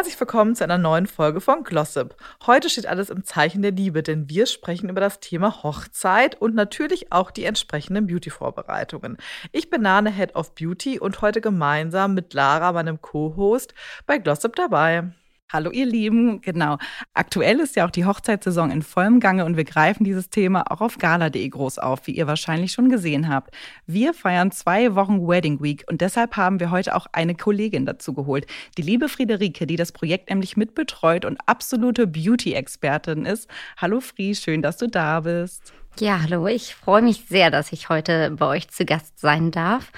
Herzlich willkommen zu einer neuen Folge von Glossip. Heute steht alles im Zeichen der Liebe, denn wir sprechen über das Thema Hochzeit und natürlich auch die entsprechenden Beauty-Vorbereitungen. Ich bin Nane, Head of Beauty und heute gemeinsam mit Lara, meinem Co-Host, bei Glossip dabei. Hallo ihr Lieben, genau. Aktuell ist ja auch die Hochzeitssaison in vollem Gange und wir greifen dieses Thema auch auf gala.de groß auf, wie ihr wahrscheinlich schon gesehen habt. Wir feiern zwei Wochen Wedding Week und deshalb haben wir heute auch eine Kollegin dazu geholt, die liebe Friederike, die das Projekt nämlich mitbetreut und absolute Beauty-Expertin ist. Hallo Fri, schön, dass du da bist. Ja, hallo, ich freue mich sehr, dass ich heute bei euch zu Gast sein darf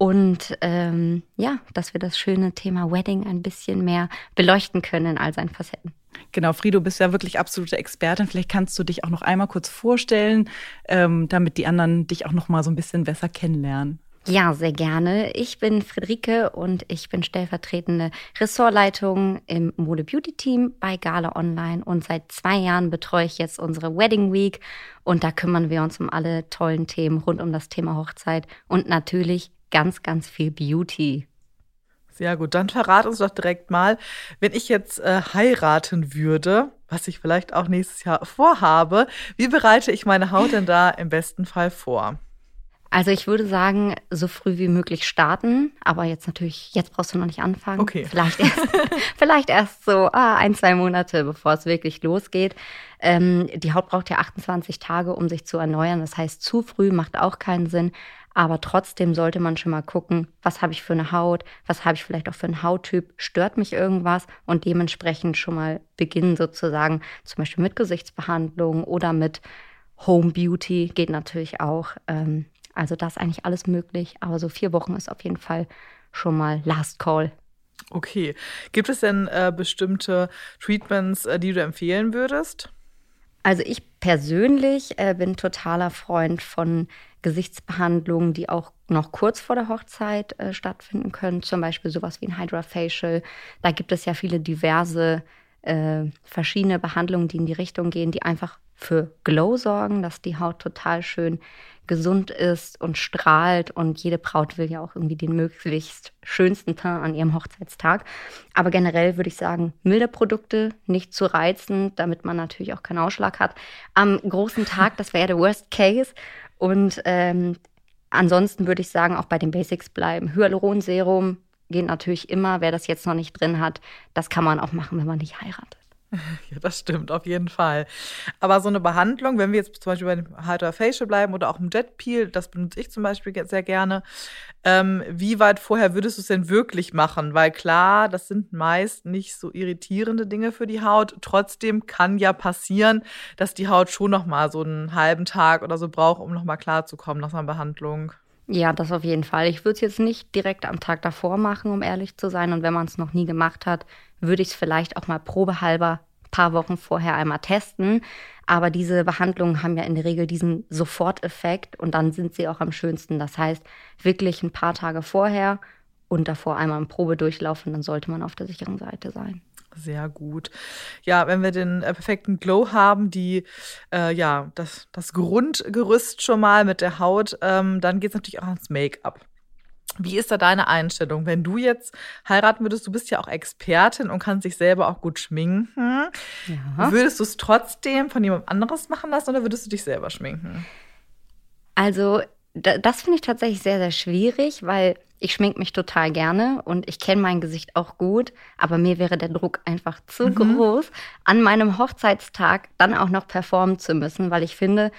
und ähm, ja, dass wir das schöne Thema Wedding ein bisschen mehr beleuchten können in all seinen Facetten. Genau, Frido, du bist ja wirklich absolute Expertin. Vielleicht kannst du dich auch noch einmal kurz vorstellen, ähm, damit die anderen dich auch noch mal so ein bisschen besser kennenlernen. Ja, sehr gerne. Ich bin Friederike und ich bin stellvertretende Ressortleitung im Mode Beauty Team bei Gala Online und seit zwei Jahren betreue ich jetzt unsere Wedding Week und da kümmern wir uns um alle tollen Themen rund um das Thema Hochzeit und natürlich ganz, ganz viel Beauty. Sehr gut, dann verrat uns doch direkt mal, wenn ich jetzt äh, heiraten würde, was ich vielleicht auch nächstes Jahr vorhabe, wie bereite ich meine Haut denn da im besten Fall vor? Also ich würde sagen, so früh wie möglich starten, aber jetzt natürlich, jetzt brauchst du noch nicht anfangen. Okay. Vielleicht erst, vielleicht erst so ah, ein, zwei Monate, bevor es wirklich losgeht. Ähm, die Haut braucht ja 28 Tage, um sich zu erneuern. Das heißt, zu früh macht auch keinen Sinn. Aber trotzdem sollte man schon mal gucken, was habe ich für eine Haut, was habe ich vielleicht auch für einen Hauttyp, stört mich irgendwas und dementsprechend schon mal beginnen sozusagen, zum Beispiel mit Gesichtsbehandlung oder mit Home Beauty geht natürlich auch. Ähm, also das ist eigentlich alles möglich, aber so vier Wochen ist auf jeden Fall schon mal Last Call. Okay. Gibt es denn äh, bestimmte Treatments, äh, die du empfehlen würdest? Also ich persönlich äh, bin totaler Freund von Gesichtsbehandlungen, die auch noch kurz vor der Hochzeit äh, stattfinden können, zum Beispiel sowas wie ein Hydrafacial. Da gibt es ja viele diverse äh, verschiedene Behandlungen, die in die Richtung gehen, die einfach für Glow sorgen, dass die Haut total schön gesund ist und strahlt. Und jede Braut will ja auch irgendwie den möglichst schönsten Teint an ihrem Hochzeitstag. Aber generell würde ich sagen, milde Produkte, nicht zu reizen, damit man natürlich auch keinen Ausschlag hat. Am großen Tag, das wäre der Worst Case. Und ähm, ansonsten würde ich sagen, auch bei den Basics bleiben. Hyaluronserum geht natürlich immer. Wer das jetzt noch nicht drin hat, das kann man auch machen, wenn man nicht heiratet. Ja, das stimmt, auf jeden Fall. Aber so eine Behandlung, wenn wir jetzt zum Beispiel bei dem Hydra Facial bleiben oder auch im Jet Peel, das benutze ich zum Beispiel sehr gerne. Ähm, wie weit vorher würdest du es denn wirklich machen? Weil klar, das sind meist nicht so irritierende Dinge für die Haut. Trotzdem kann ja passieren, dass die Haut schon noch mal so einen halben Tag oder so braucht, um noch mal klarzukommen nach einer Behandlung. Ja, das auf jeden Fall. Ich würde es jetzt nicht direkt am Tag davor machen, um ehrlich zu sein. Und wenn man es noch nie gemacht hat, würde ich es vielleicht auch mal probehalber paar Wochen vorher einmal testen. Aber diese Behandlungen haben ja in der Regel diesen Soforteffekt und dann sind sie auch am schönsten. Das heißt, wirklich ein paar Tage vorher und davor einmal eine Probe durchlaufen, dann sollte man auf der sicheren Seite sein. Sehr gut. Ja, wenn wir den äh, perfekten Glow haben, die äh, ja das, das Grundgerüst schon mal mit der Haut, ähm, dann geht es natürlich auch ans Make-up. Wie ist da deine Einstellung? Wenn du jetzt heiraten würdest, du bist ja auch Expertin und kannst dich selber auch gut schminken. Ja. Würdest du es trotzdem von jemand anderes machen lassen oder würdest du dich selber schminken? Also, das finde ich tatsächlich sehr, sehr schwierig, weil ich schminke mich total gerne und ich kenne mein Gesicht auch gut, aber mir wäre der Druck einfach zu mhm. groß, an meinem Hochzeitstag dann auch noch performen zu müssen, weil ich finde,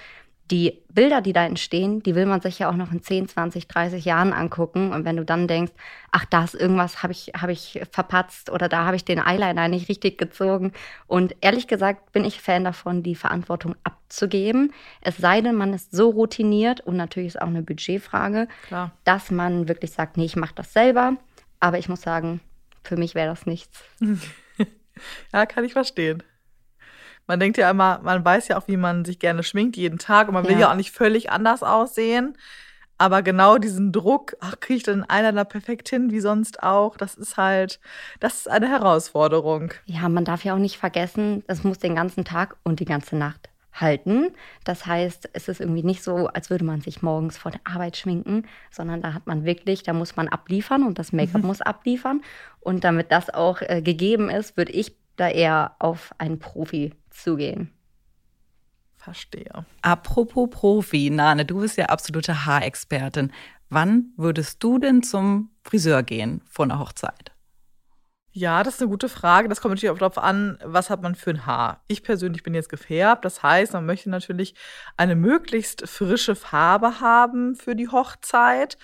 die Bilder, die da entstehen, die will man sich ja auch noch in 10, 20, 30 Jahren angucken. Und wenn du dann denkst, ach, da ist irgendwas, habe ich, hab ich verpatzt oder da habe ich den Eyeliner nicht richtig gezogen. Und ehrlich gesagt bin ich Fan davon, die Verantwortung abzugeben. Es sei denn, man ist so routiniert und natürlich ist auch eine Budgetfrage, Klar. dass man wirklich sagt, nee, ich mache das selber. Aber ich muss sagen, für mich wäre das nichts. ja, kann ich verstehen. Man denkt ja immer, man weiß ja auch, wie man sich gerne schminkt jeden Tag und man will ja, ja auch nicht völlig anders aussehen. Aber genau diesen Druck, ach, kriege ich denn einer da perfekt hin, wie sonst auch, das ist halt, das ist eine Herausforderung. Ja, man darf ja auch nicht vergessen, es muss den ganzen Tag und die ganze Nacht halten. Das heißt, es ist irgendwie nicht so, als würde man sich morgens vor der Arbeit schminken, sondern da hat man wirklich, da muss man abliefern und das Make-up mhm. muss abliefern. Und damit das auch äh, gegeben ist, würde ich da eher auf einen Profi zugehen. Verstehe. Apropos Profi, Nane, du bist ja absolute Haarexpertin. Wann würdest du denn zum Friseur gehen vor einer Hochzeit? Ja, das ist eine gute Frage. Das kommt natürlich auch darauf an, was hat man für ein Haar. Ich persönlich bin jetzt gefärbt. Das heißt, man möchte natürlich eine möglichst frische Farbe haben für die Hochzeit.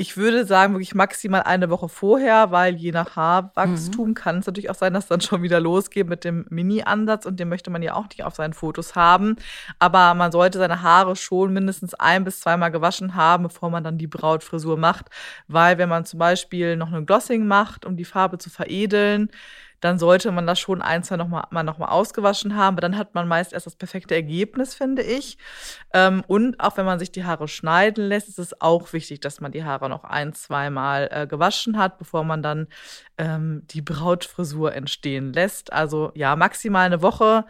Ich würde sagen, wirklich maximal eine Woche vorher, weil je nach Haarwachstum mhm. kann es natürlich auch sein, dass dann schon wieder losgeht mit dem Mini-Ansatz und den möchte man ja auch nicht auf seinen Fotos haben. Aber man sollte seine Haare schon mindestens ein bis zweimal gewaschen haben, bevor man dann die Brautfrisur macht. Weil wenn man zum Beispiel noch ein Glossing macht, um die Farbe zu veredeln, dann sollte man das schon ein, zwei nochmal mal noch mal ausgewaschen haben. Aber dann hat man meist erst das perfekte Ergebnis, finde ich. Ähm, und auch wenn man sich die Haare schneiden lässt, ist es auch wichtig, dass man die Haare noch ein, zweimal äh, gewaschen hat, bevor man dann ähm, die Brautfrisur entstehen lässt. Also ja, maximal eine Woche,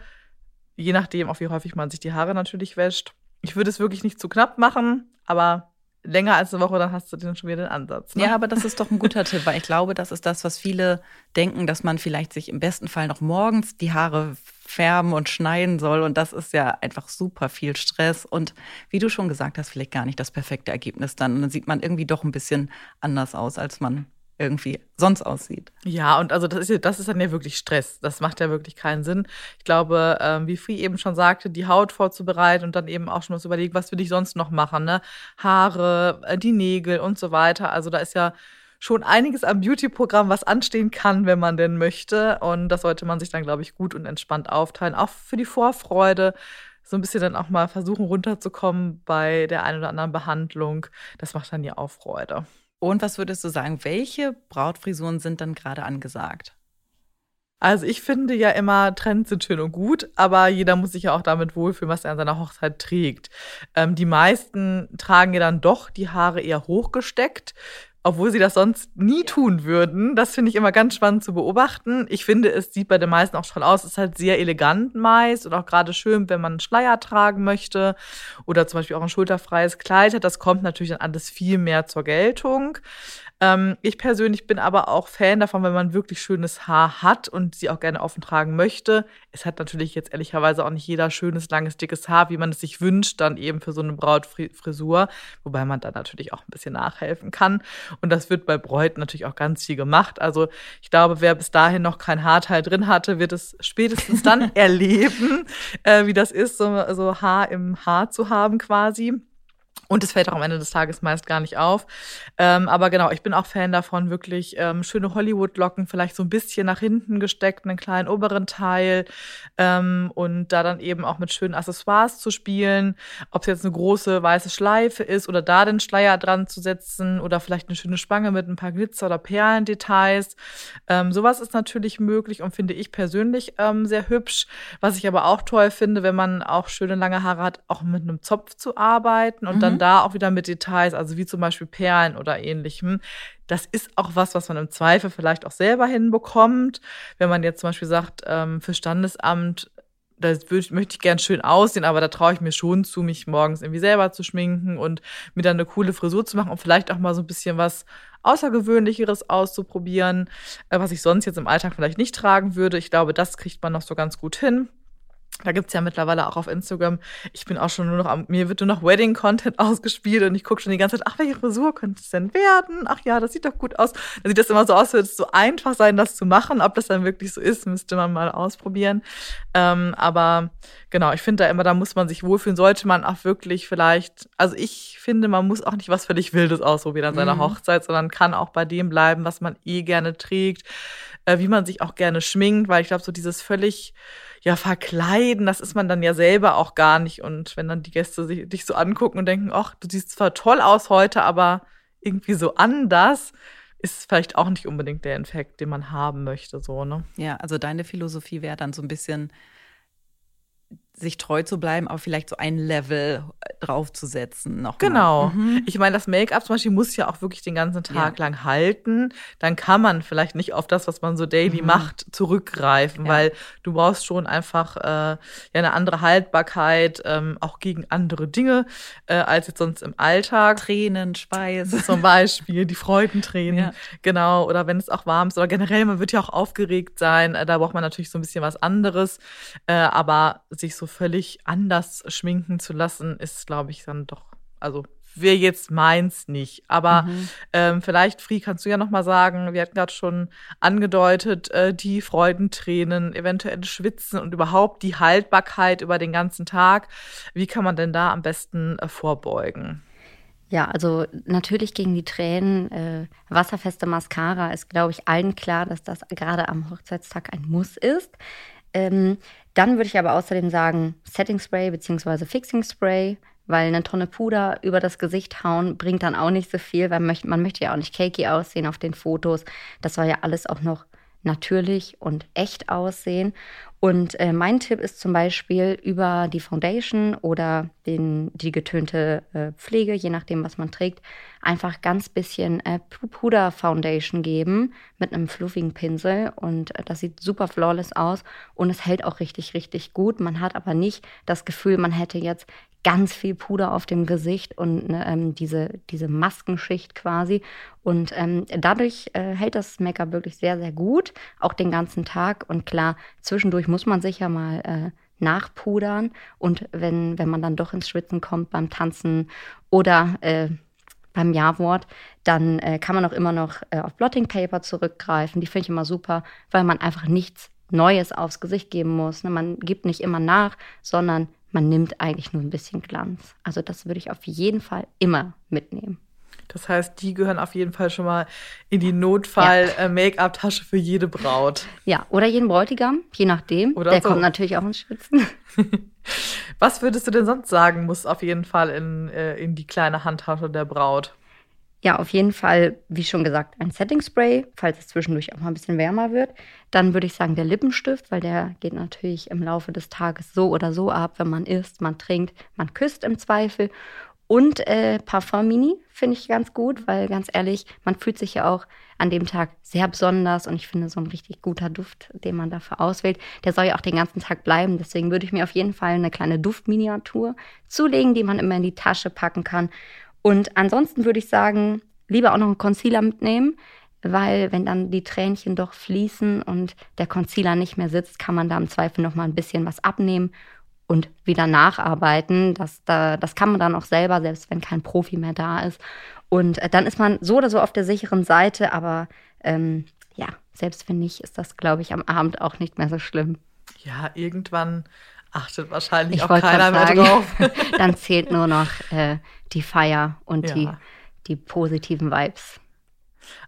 je nachdem, auch wie häufig man sich die Haare natürlich wäscht. Ich würde es wirklich nicht zu knapp machen, aber länger als eine Woche, dann hast du dann schon wieder den Ansatz. Ne? Ja, aber das ist doch ein guter Tipp, weil ich glaube, das ist das, was viele denken, dass man vielleicht sich im besten Fall noch morgens die Haare färben und schneiden soll. Und das ist ja einfach super viel Stress. Und wie du schon gesagt hast, vielleicht gar nicht das perfekte Ergebnis dann. Und dann sieht man irgendwie doch ein bisschen anders aus, als man irgendwie sonst aussieht. Ja, und also das ist, das ist dann ja wirklich Stress. Das macht ja wirklich keinen Sinn. Ich glaube, ähm, wie Fri eben schon sagte, die Haut vorzubereiten und dann eben auch schon was überlegen, was will ich sonst noch machen, ne? Haare, äh, die Nägel und so weiter. Also da ist ja schon einiges am Beauty-Programm, was anstehen kann, wenn man denn möchte. Und das sollte man sich dann, glaube ich, gut und entspannt aufteilen. Auch für die Vorfreude, so ein bisschen dann auch mal versuchen runterzukommen bei der einen oder anderen Behandlung. Das macht dann ja auch Freude. Und was würdest du sagen, welche Brautfrisuren sind dann gerade angesagt? Also ich finde ja immer, Trends sind schön und gut, aber jeder muss sich ja auch damit wohlfühlen, was er an seiner Hochzeit trägt. Ähm, die meisten tragen ja dann doch die Haare eher hochgesteckt obwohl sie das sonst nie tun würden. Das finde ich immer ganz spannend zu beobachten. Ich finde, es sieht bei den meisten auch schon aus. Es ist halt sehr elegant meist und auch gerade schön, wenn man einen Schleier tragen möchte oder zum Beispiel auch ein schulterfreies Kleid hat. Das kommt natürlich dann alles viel mehr zur Geltung. Ähm, ich persönlich bin aber auch Fan davon, wenn man wirklich schönes Haar hat und sie auch gerne offen tragen möchte. Es hat natürlich jetzt ehrlicherweise auch nicht jeder schönes, langes, dickes Haar, wie man es sich wünscht, dann eben für so eine Brautfrisur, wobei man da natürlich auch ein bisschen nachhelfen kann. Und das wird bei Bräuten natürlich auch ganz viel gemacht. Also ich glaube, wer bis dahin noch kein Haarteil drin hatte, wird es spätestens dann erleben, äh, wie das ist, so, so Haar im Haar zu haben quasi. Und es fällt auch am Ende des Tages meist gar nicht auf. Ähm, aber genau, ich bin auch Fan davon, wirklich ähm, schöne Hollywood-Locken, vielleicht so ein bisschen nach hinten gesteckt, einen kleinen oberen Teil ähm, und da dann eben auch mit schönen Accessoires zu spielen. Ob es jetzt eine große weiße Schleife ist oder da den Schleier dran zu setzen oder vielleicht eine schöne Spange mit ein paar Glitzer- oder Perlendetails. Ähm, sowas ist natürlich möglich und finde ich persönlich ähm, sehr hübsch. Was ich aber auch toll finde, wenn man auch schöne lange Haare hat, auch mit einem Zopf zu arbeiten und mhm. dann da auch wieder mit Details, also wie zum Beispiel Perlen oder ähnlichem. Das ist auch was, was man im Zweifel vielleicht auch selber hinbekommt. Wenn man jetzt zum Beispiel sagt, ähm, für Standesamt, da möchte ich gern schön aussehen, aber da traue ich mir schon zu, mich morgens irgendwie selber zu schminken und mir dann eine coole Frisur zu machen und vielleicht auch mal so ein bisschen was Außergewöhnlicheres auszuprobieren, äh, was ich sonst jetzt im Alltag vielleicht nicht tragen würde. Ich glaube, das kriegt man noch so ganz gut hin. Da gibt's ja mittlerweile auch auf Instagram, ich bin auch schon nur noch am, mir wird nur noch Wedding-Content ausgespielt und ich gucke schon die ganze Zeit, ach, welche Frisur könnte es denn werden? Ach ja, das sieht doch gut aus. Da sieht das immer so aus, als würde es so einfach sein, das zu machen. Ob das dann wirklich so ist, müsste man mal ausprobieren. Ähm, aber genau, ich finde da immer, da muss man sich wohlfühlen, sollte man auch wirklich vielleicht, also ich finde, man muss auch nicht was völlig Wildes ausprobieren an seiner mhm. Hochzeit, sondern kann auch bei dem bleiben, was man eh gerne trägt, äh, wie man sich auch gerne schminkt, weil ich glaube, so dieses völlig ja, verkleiden, das ist man dann ja selber auch gar nicht. Und wenn dann die Gäste sich, dich so angucken und denken, ach, du siehst zwar toll aus heute, aber irgendwie so anders, ist vielleicht auch nicht unbedingt der Infekt, den man haben möchte, so, ne? Ja, also deine Philosophie wäre dann so ein bisschen sich treu zu bleiben, aber vielleicht so ein Level draufzusetzen. Noch genau. Mhm. Ich meine, das Make-up zum Beispiel muss ja auch wirklich den ganzen Tag ja. lang halten. Dann kann man vielleicht nicht auf das, was man so daily mhm. macht, zurückgreifen, ja. weil du brauchst schon einfach äh, ja eine andere Haltbarkeit, ähm, auch gegen andere Dinge, äh, als jetzt sonst im Alltag. Tränen, Schweiß. Zum Beispiel, die Freudentränen. Ja. Genau. Oder wenn es auch warm ist. Oder generell, man wird ja auch aufgeregt sein. Äh, da braucht man natürlich so ein bisschen was anderes. Äh, aber sich so völlig anders schminken zu lassen, ist, glaube ich, dann doch, also wäre jetzt meins nicht. Aber mhm. ähm, vielleicht, Fri, kannst du ja noch mal sagen, wir hatten gerade schon angedeutet, äh, die Freudentränen, eventuell Schwitzen und überhaupt die Haltbarkeit über den ganzen Tag. Wie kann man denn da am besten äh, vorbeugen? Ja, also natürlich gegen die Tränen. Äh, wasserfeste Mascara ist, glaube ich, allen klar, dass das gerade am Hochzeitstag ein Muss ist. Ähm, dann würde ich aber außerdem sagen, Setting Spray bzw. Fixing Spray, weil eine Tonne Puder über das Gesicht hauen bringt dann auch nicht so viel, weil man möchte ja auch nicht cakey aussehen auf den Fotos. Das soll ja alles auch noch natürlich und echt aussehen. Und äh, mein Tipp ist zum Beispiel über die Foundation oder den, die getönte äh, Pflege, je nachdem, was man trägt, einfach ganz bisschen äh, Puder Foundation geben mit einem fluffigen Pinsel. Und äh, das sieht super flawless aus und es hält auch richtig, richtig gut. Man hat aber nicht das Gefühl, man hätte jetzt ganz viel Puder auf dem Gesicht und ne, ähm, diese, diese Maskenschicht quasi. Und ähm, dadurch äh, hält das Make-up wirklich sehr, sehr gut, auch den ganzen Tag. Und klar, zwischendurch muss man sich ja mal äh, nachpudern. Und wenn, wenn man dann doch ins Schwitzen kommt beim Tanzen oder äh, beim Ja-Wort, dann äh, kann man auch immer noch äh, auf Blotting Paper zurückgreifen. Die finde ich immer super, weil man einfach nichts Neues aufs Gesicht geben muss. Ne? Man gibt nicht immer nach, sondern man nimmt eigentlich nur ein bisschen Glanz. Also das würde ich auf jeden Fall immer mitnehmen. Das heißt, die gehören auf jeden Fall schon mal in die Notfall-Make-up-Tasche ja. Äh, für jede Braut. Ja, oder jeden Bräutigam, je nachdem. Oder Der so. kommt natürlich auch ins Schwitzen. Was würdest du denn sonst sagen, muss auf jeden Fall in, äh, in die kleine Handtasche der Braut? Ja, auf jeden Fall, wie schon gesagt, ein Setting Spray, falls es zwischendurch auch mal ein bisschen wärmer wird. Dann würde ich sagen, der Lippenstift, weil der geht natürlich im Laufe des Tages so oder so ab, wenn man isst, man trinkt, man küsst im Zweifel. Und äh, Parfum Mini finde ich ganz gut, weil ganz ehrlich, man fühlt sich ja auch an dem Tag sehr besonders und ich finde so ein richtig guter Duft, den man dafür auswählt, der soll ja auch den ganzen Tag bleiben. Deswegen würde ich mir auf jeden Fall eine kleine Duftminiatur zulegen, die man immer in die Tasche packen kann und ansonsten würde ich sagen, lieber auch noch einen Concealer mitnehmen, weil wenn dann die Tränchen doch fließen und der Concealer nicht mehr sitzt, kann man da im Zweifel noch mal ein bisschen was abnehmen und wieder nacharbeiten. Das, da, das kann man dann auch selber, selbst wenn kein Profi mehr da ist. Und äh, dann ist man so oder so auf der sicheren Seite, aber ähm, ja, selbst wenn nicht, ist das, glaube ich, am Abend auch nicht mehr so schlimm. Ja, irgendwann achtet wahrscheinlich ich auch keiner mehr drauf. Dann zählt nur noch äh, die Feier und ja. die, die positiven Vibes.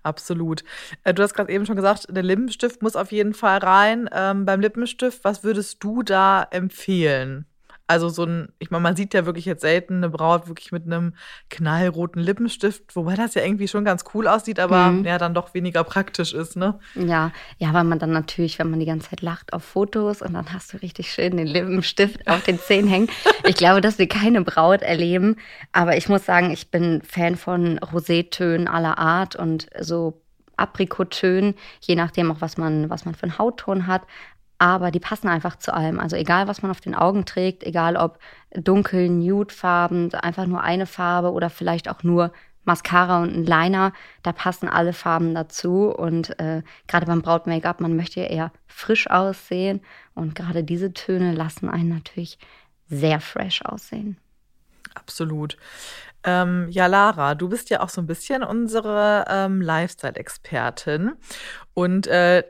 Absolut. Äh, du hast gerade eben schon gesagt, der Lippenstift muss auf jeden Fall rein. Ähm, beim Lippenstift, was würdest du da empfehlen? Also so ein, ich meine, man sieht ja wirklich jetzt selten eine Braut wirklich mit einem knallroten Lippenstift, wobei das ja irgendwie schon ganz cool aussieht, aber mhm. ja dann doch weniger praktisch ist, ne? Ja, ja, weil man dann natürlich, wenn man die ganze Zeit lacht auf Fotos und dann hast du richtig schön den Lippenstift auf den Zähnen hängen. Ich glaube, dass wir keine Braut erleben, aber ich muss sagen, ich bin Fan von Rosétönen aller Art und so Aprikottönen, je nachdem auch, was man, was man für einen Hautton hat aber die passen einfach zu allem. Also egal, was man auf den Augen trägt, egal ob dunkel, nude-farben, einfach nur eine Farbe oder vielleicht auch nur Mascara und ein Liner, da passen alle Farben dazu. Und äh, gerade beim Braut-Make-up, man möchte ja eher frisch aussehen. Und gerade diese Töne lassen einen natürlich sehr fresh aussehen. Absolut. Ähm, ja, Lara, du bist ja auch so ein bisschen unsere ähm, Lifestyle-Expertin. Und äh,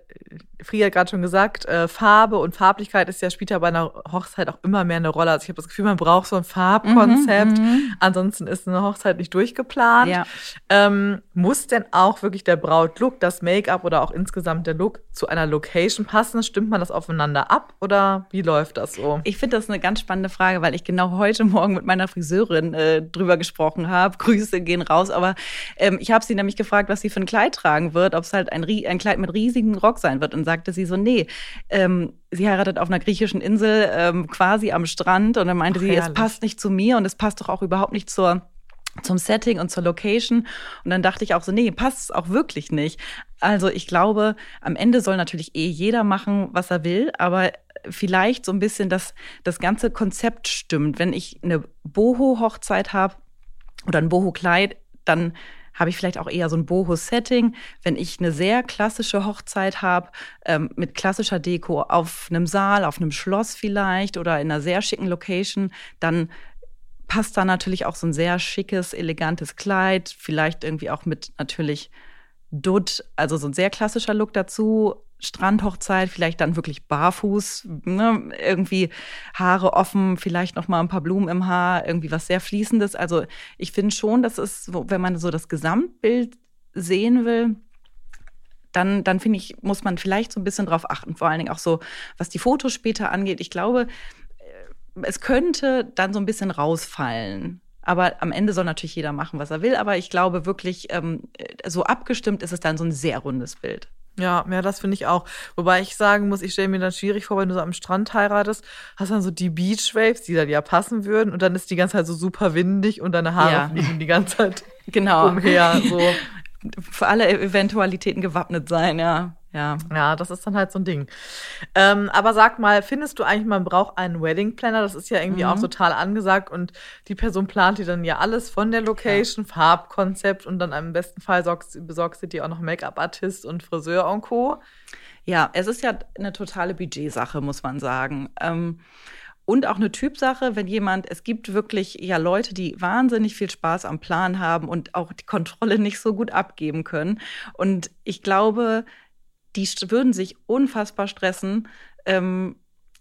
Frieda hat gerade schon gesagt, äh, Farbe und Farblichkeit ist ja spielt ja bei einer Hochzeit auch immer mehr eine Rolle. Also ich habe das Gefühl, man braucht so ein Farbkonzept. Mhm, mhm, Ansonsten ist eine Hochzeit nicht durchgeplant. Ja. Ähm, muss denn auch wirklich der Brautlook, das Make-up oder auch insgesamt der Look zu einer Location passen? Stimmt man das aufeinander ab oder wie läuft das so? Ich finde das eine ganz spannende Frage, weil ich genau heute Morgen mit meiner Friseurin äh, drüber gesprochen angesprochen habe. Grüße gehen raus. Aber ähm, ich habe sie nämlich gefragt, was sie für ein Kleid tragen wird, ob es halt ein, ein Kleid mit riesigem Rock sein wird. Und sagte sie so, nee, ähm, sie heiratet auf einer griechischen Insel, ähm, quasi am Strand. Und dann meinte Ach, sie, herrlich. es passt nicht zu mir und es passt doch auch überhaupt nicht zur zum Setting und zur Location. Und dann dachte ich auch so, nee, passt auch wirklich nicht. Also ich glaube, am Ende soll natürlich eh jeder machen, was er will, aber vielleicht so ein bisschen, dass das ganze Konzept stimmt. Wenn ich eine Boho-Hochzeit habe oder ein Boho-Kleid, dann habe ich vielleicht auch eher so ein Boho-Setting. Wenn ich eine sehr klassische Hochzeit habe, ähm, mit klassischer Deko auf einem Saal, auf einem Schloss vielleicht oder in einer sehr schicken Location, dann passt da natürlich auch so ein sehr schickes, elegantes Kleid, vielleicht irgendwie auch mit natürlich Dutt, also so ein sehr klassischer Look dazu. Strandhochzeit, vielleicht dann wirklich barfuß, ne? irgendwie Haare offen, vielleicht noch mal ein paar Blumen im Haar, irgendwie was sehr fließendes. Also ich finde schon, dass es, wenn man so das Gesamtbild sehen will, dann, dann finde ich, muss man vielleicht so ein bisschen drauf achten. Vor allen Dingen auch so, was die Fotos später angeht. Ich glaube, es könnte dann so ein bisschen rausfallen. Aber am Ende soll natürlich jeder machen, was er will. Aber ich glaube wirklich, ähm, so abgestimmt ist es dann so ein sehr rundes Bild. Ja, ja, das finde ich auch. Wobei ich sagen muss, ich stelle mir dann schwierig vor, wenn du so am Strand heiratest, hast dann so die Beachwaves, die dann ja passen würden, und dann ist die ganze Zeit so super windig und deine Haare ja. fliegen die ganze Zeit genau. umher. So. Für alle Eventualitäten gewappnet sein, ja. Ja. Ja, das ist dann halt so ein Ding. Ähm, aber sag mal, findest du eigentlich, man braucht einen Wedding Planner? Das ist ja irgendwie mhm. auch total angesagt und die Person plant dir dann ja alles von der Location, ja. Farbkonzept und dann im besten Fall sorgst, besorgst du dir auch noch Make-up-Artist und Friseur und Co. Ja, es ist ja eine totale Budgetsache, muss man sagen. Ähm, und auch eine Typsache, wenn jemand, es gibt wirklich ja Leute, die wahnsinnig viel Spaß am Plan haben und auch die Kontrolle nicht so gut abgeben können. Und ich glaube, die würden sich unfassbar stressen, ähm,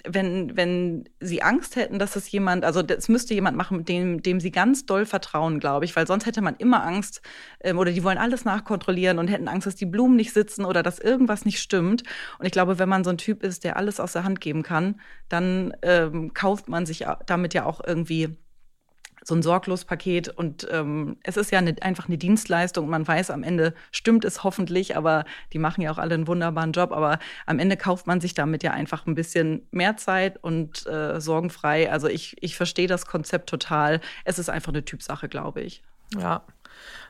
wenn, wenn sie Angst hätten, dass es jemand, also das müsste jemand machen, dem, dem sie ganz doll vertrauen, glaube ich, weil sonst hätte man immer Angst ähm, oder die wollen alles nachkontrollieren und hätten Angst, dass die Blumen nicht sitzen oder dass irgendwas nicht stimmt. Und ich glaube, wenn man so ein Typ ist, der alles aus der Hand geben kann, dann ähm, kauft man sich damit ja auch irgendwie so ein Sorglospaket und ähm, es ist ja eine, einfach eine Dienstleistung man weiß, am Ende stimmt es hoffentlich, aber die machen ja auch alle einen wunderbaren Job, aber am Ende kauft man sich damit ja einfach ein bisschen mehr Zeit und äh, sorgenfrei. Also ich, ich verstehe das Konzept total. Es ist einfach eine Typsache, glaube ich. Ja.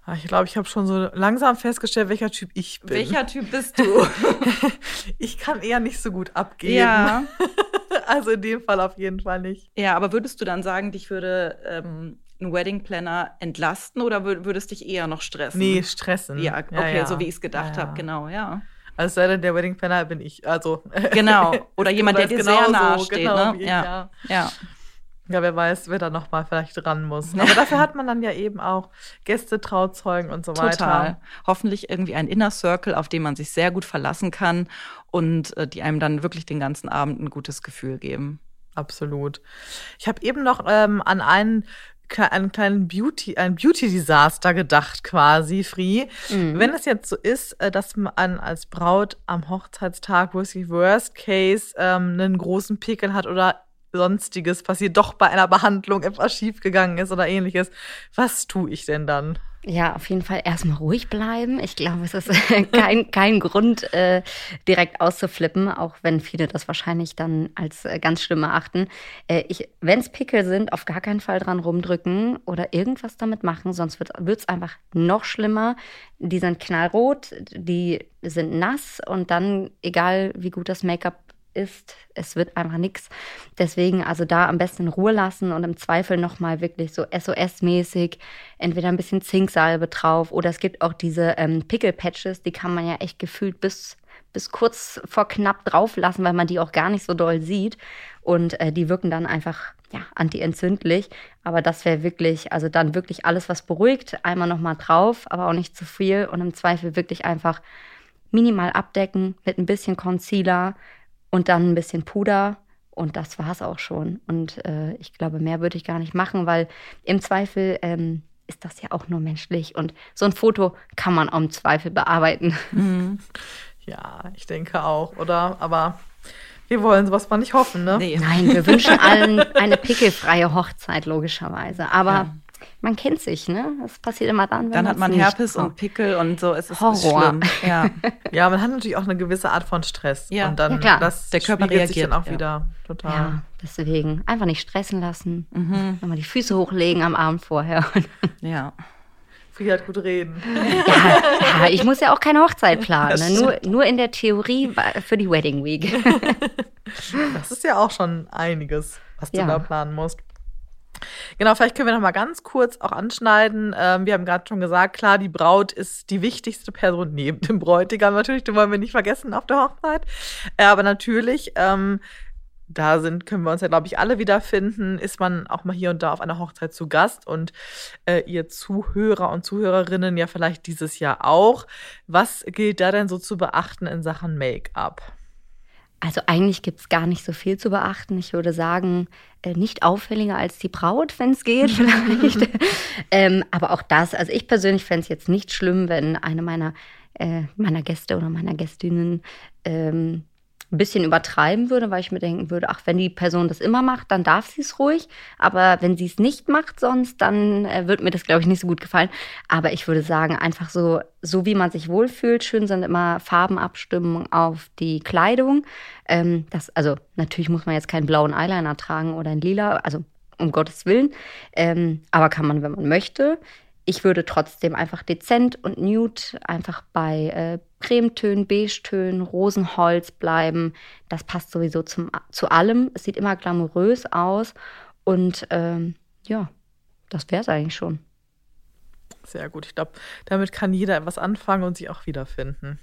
Ah, ich glaube, ich habe schon so langsam festgestellt, welcher Typ ich bin. Welcher Typ bist du? ich kann eher nicht so gut abgeben. Ja. also in dem Fall auf jeden Fall nicht. Ja, aber würdest du dann sagen, dich würde ähm, ein Wedding Planner entlasten oder würdest dich eher noch stressen? Nee, stressen. Ja, okay, ja, ja. so wie ich es gedacht ja, habe, genau, ja. Also sei denn, der Wedding Planner bin ich. Also genau. Oder jemand, der dir genau sehr nahe so, steht. Genau, ne? ja. ja. Ja, wer weiß, wer da noch mal vielleicht ran muss. Aber dafür hat man dann ja eben auch Gäste, Trauzeugen und so weiter. Total. Hoffentlich irgendwie ein Inner Circle, auf den man sich sehr gut verlassen kann und äh, die einem dann wirklich den ganzen Abend ein gutes Gefühl geben. Absolut. Ich habe eben noch ähm, an einen einen kleinen Beauty, ein Beauty-Desaster gedacht quasi, Free. Mhm. Wenn es jetzt so ist, äh, dass man als Braut am Hochzeitstag wirklich Worst Case ähm, einen großen Pickel hat oder sonstiges passiert, doch bei einer Behandlung etwas schiefgegangen ist oder ähnliches, was tue ich denn dann? Ja, auf jeden Fall erstmal ruhig bleiben. Ich glaube, es ist kein, kein Grund, äh, direkt auszuflippen, auch wenn viele das wahrscheinlich dann als äh, ganz schlimm erachten. Äh, wenn es Pickel sind, auf gar keinen Fall dran rumdrücken oder irgendwas damit machen, sonst wird es einfach noch schlimmer. Die sind knallrot, die sind nass und dann, egal wie gut das Make-up ist, es wird einfach nichts. Deswegen also da am besten in Ruhe lassen und im Zweifel nochmal wirklich so SOS-mäßig entweder ein bisschen Zinksalbe drauf oder es gibt auch diese ähm, Pickel-Patches, die kann man ja echt gefühlt bis, bis kurz vor knapp drauf lassen, weil man die auch gar nicht so doll sieht und äh, die wirken dann einfach ja, antientzündlich. Aber das wäre wirklich, also dann wirklich alles, was beruhigt, einmal nochmal drauf, aber auch nicht zu viel und im Zweifel wirklich einfach minimal abdecken mit ein bisschen Concealer, und dann ein bisschen Puder und das war es auch schon. Und äh, ich glaube, mehr würde ich gar nicht machen, weil im Zweifel ähm, ist das ja auch nur menschlich und so ein Foto kann man auch im Zweifel bearbeiten. Mhm. Ja, ich denke auch, oder? Aber wir wollen sowas mal nicht hoffen, ne? Nee. Nein, wir wünschen allen eine pickelfreie Hochzeit, logischerweise. Aber man kennt sich, ne? Das passiert immer dann, wenn Dann hat man Herpes und Pickel und so. Es ist Horror. schlimm. Ja. Ja, man hat natürlich auch eine gewisse Art von Stress. Ja. Und dann Ja, klar. das Der Körper spiegelt sich dann reagiert, auch ja. wieder total. Ja, deswegen einfach nicht stressen lassen. Mhm. Nochmal die Füße hochlegen am Abend vorher. ja. Frieda hat gut reden. ja, ja, ich muss ja auch keine Hochzeit planen. Ne? Nur, nur in der Theorie für die Wedding Week. Das ist ja auch schon einiges, was du Ja. da planen musst. Genau, vielleicht können wir noch mal ganz kurz auch anschneiden. Ähm, wir haben gerade schon gesagt, klar, die Braut ist die wichtigste Person neben dem Bräutigam. Natürlich, den wollen wir nicht vergessen auf der Hochzeit. Äh, aber natürlich, ähm, da sind, können wir uns ja, glaube ich, alle wiederfinden, ist man auch mal hier und da auf einer Hochzeit zu Gast und äh, ihr Zuhörer und Zuhörerinnen ja vielleicht dieses Jahr auch. Was gilt da denn so zu beachten in Sachen Make-up? Also eigentlich gibt es gar nicht so viel zu beachten. Ich würde sagen, äh, nicht auffälliger als die Braut, wenn es geht, vielleicht. ähm, aber auch das, also ich persönlich fände es jetzt nicht schlimm, wenn eine meiner, äh, meiner Gäste oder meiner Gästinnen ähm, ein bisschen übertreiben würde, weil ich mir denken würde, ach, wenn die Person das immer macht, dann darf sie es ruhig. Aber wenn sie es nicht macht sonst, dann äh, wird mir das, glaube ich, nicht so gut gefallen. Aber ich würde sagen, einfach so, so wie man sich wohlfühlt. Schön sind immer Farbenabstimmungen auf die Kleidung. Ähm, das, also natürlich muss man jetzt keinen blauen Eyeliner tragen oder ein lila, also um Gottes Willen. Ähm, aber kann man, wenn man möchte. Ich würde trotzdem einfach dezent und nude einfach bei äh, Cremetönen, Beigetönen, Rosenholz bleiben. Das passt sowieso zum, zu allem. Es sieht immer glamourös aus. Und ähm, ja, das wäre es eigentlich schon. Sehr gut. Ich glaube, damit kann jeder etwas anfangen und sich auch wiederfinden.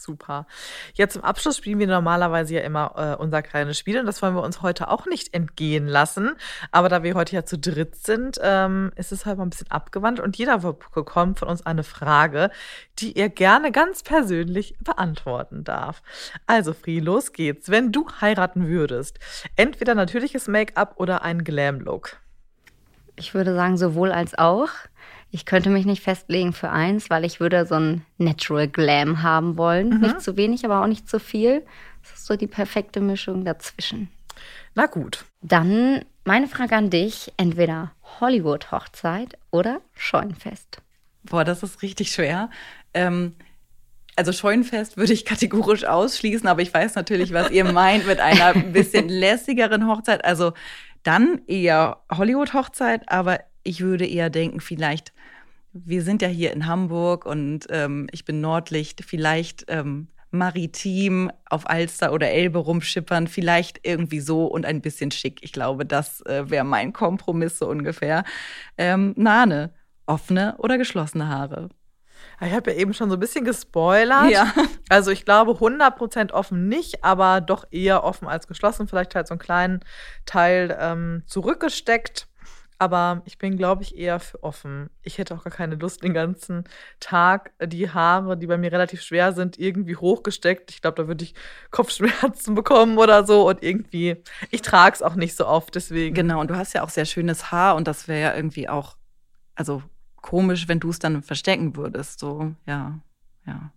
Super. Jetzt zum Abschluss spielen wir normalerweise ja immer äh, unser kleines Spiel und das wollen wir uns heute auch nicht entgehen lassen. Aber da wir heute ja zu dritt sind, ähm, ist es halt mal ein bisschen abgewandt und jeder bekommt von uns eine Frage, die er gerne ganz persönlich beantworten darf. Also, Fri, los geht's. Wenn du heiraten würdest, entweder natürliches Make-up oder ein Glam-Look. Ich würde sagen, sowohl als auch. Ich könnte mich nicht festlegen für eins, weil ich würde so ein Natural Glam haben wollen. Nicht zu wenig, aber auch nicht zu viel. Das ist so die perfekte Mischung dazwischen. Na gut. Dann meine Frage an dich: entweder Hollywood-Hochzeit oder Scheunenfest. Boah, das ist richtig schwer. Ähm, also Scheunenfest würde ich kategorisch ausschließen, aber ich weiß natürlich, was ihr meint mit einer ein bisschen lässigeren Hochzeit. Also dann eher Hollywood-Hochzeit, aber ich würde eher denken, vielleicht, wir sind ja hier in Hamburg und ähm, ich bin Nordlicht, vielleicht ähm, maritim auf Alster oder Elbe rumschippern, vielleicht irgendwie so und ein bisschen schick. Ich glaube, das äh, wäre mein Kompromiss so ungefähr. Ähm, Nane, offene oder geschlossene Haare? Ich habe ja eben schon so ein bisschen gespoilert. Ja. Also ich glaube 100% offen nicht, aber doch eher offen als geschlossen. Vielleicht halt so einen kleinen Teil ähm, zurückgesteckt. Aber ich bin, glaube ich, eher für offen. Ich hätte auch gar keine Lust, den ganzen Tag äh, die Haare, die bei mir relativ schwer sind, irgendwie hochgesteckt. Ich glaube, da würde ich Kopfschmerzen bekommen oder so. Und irgendwie, ich trage es auch nicht so oft, deswegen. Genau, und du hast ja auch sehr schönes Haar und das wäre ja irgendwie auch, also komisch, wenn du es dann verstecken würdest. So, ja, ja.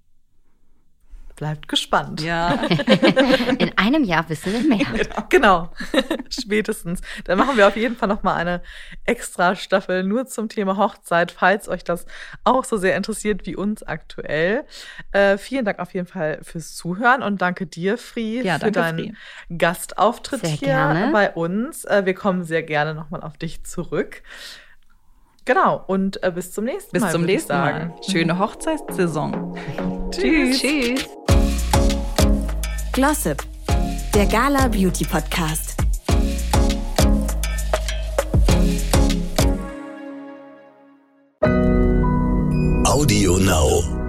Bleibt gespannt. Ja. In einem Jahr wissen wir mehr. Genau, spätestens. Dann machen wir auf jeden Fall noch mal eine extra Staffel nur zum Thema Hochzeit, falls euch das auch so sehr interessiert wie uns aktuell. Äh, vielen Dank auf jeden Fall fürs Zuhören und danke dir, Fri, Ja, für deinen Fri. Gastauftritt Sehr hier gerne. bei uns. Äh, wir kommen sehr gerne noch mal auf dich zurück. Genau, und äh, bis zum nächsten Bis Mal. zum würd ich nächsten Mal. sagen. Schöne Hochzeitssaison. Tschüss. Tschüss. Glossip, der Gala Beauty Podcast. Audio Now.